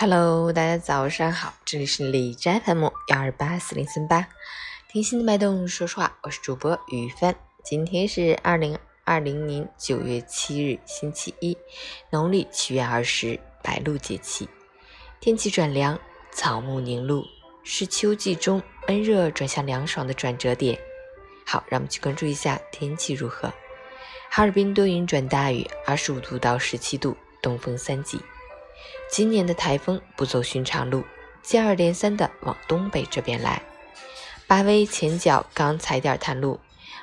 Hello，大家早上好，这里是李斋 FM 幺二八四零三八，听心的脉动说说话，我是主播于帆。今天是二零二零年九月七日，星期一，农历七月二十，白露节气，天气转凉，草木凝露，是秋季中闷热转向凉爽的转折点。好，让我们去关注一下天气如何。哈尔滨多云转大雨，二十五度到十七度，东风三级。今年的台风不走寻常路，接二连三的往东北这边来。巴威前脚刚踩点探路，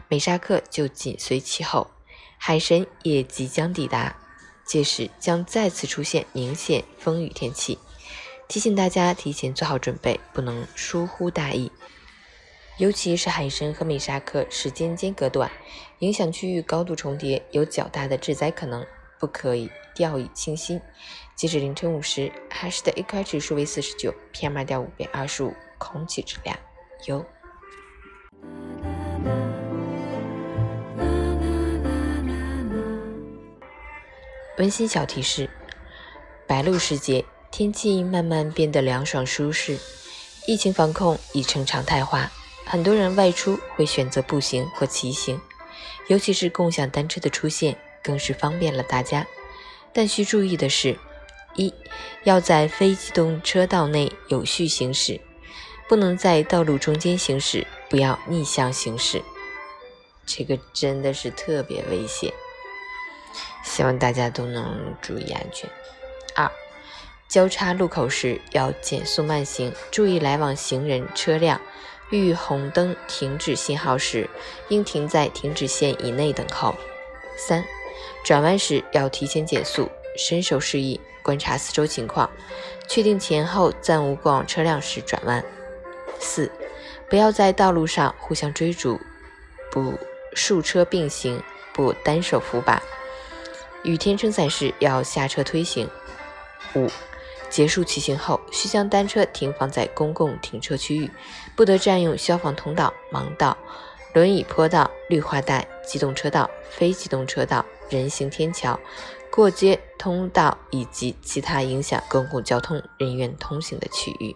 美沙克就紧随其后，海神也即将抵达，届时将再次出现明显风雨天气，提醒大家提前做好准备，不能疏忽大意。尤其是海神和美沙克时间间隔短，影响区域高度重叠，有较大的致灾可能，不可以掉以轻心。截止凌晨五时，海市的 AQI 指数为四十九，PM 二点五为二十五，空气质量优。温馨小提示：白露时节，天气慢慢变得凉爽舒适，疫情防控已成常态化。很多人外出会选择步行或骑行，尤其是共享单车的出现，更是方便了大家。但需注意的是，一要在非机动车道内有序行驶，不能在道路中间行驶，不要逆向行驶，这个真的是特别危险。希望大家都能注意安全。二，交叉路口时要减速慢行，注意来往行人车辆。遇红灯停止信号时，应停在停止线以内等候。三、转弯时要提前减速，伸手示意，观察四周情况，确定前后暂无过往车辆时转弯。四、不要在道路上互相追逐，不数车并行，不单手扶把。雨天撑伞时要下车推行。五。结束骑行后，需将单车停放在公共停车区域，不得占用消防通道、盲道、轮椅坡道、绿化带、机动车道、非机动车道、人行天桥、过街通道以及其他影响公共交通人员通行的区域。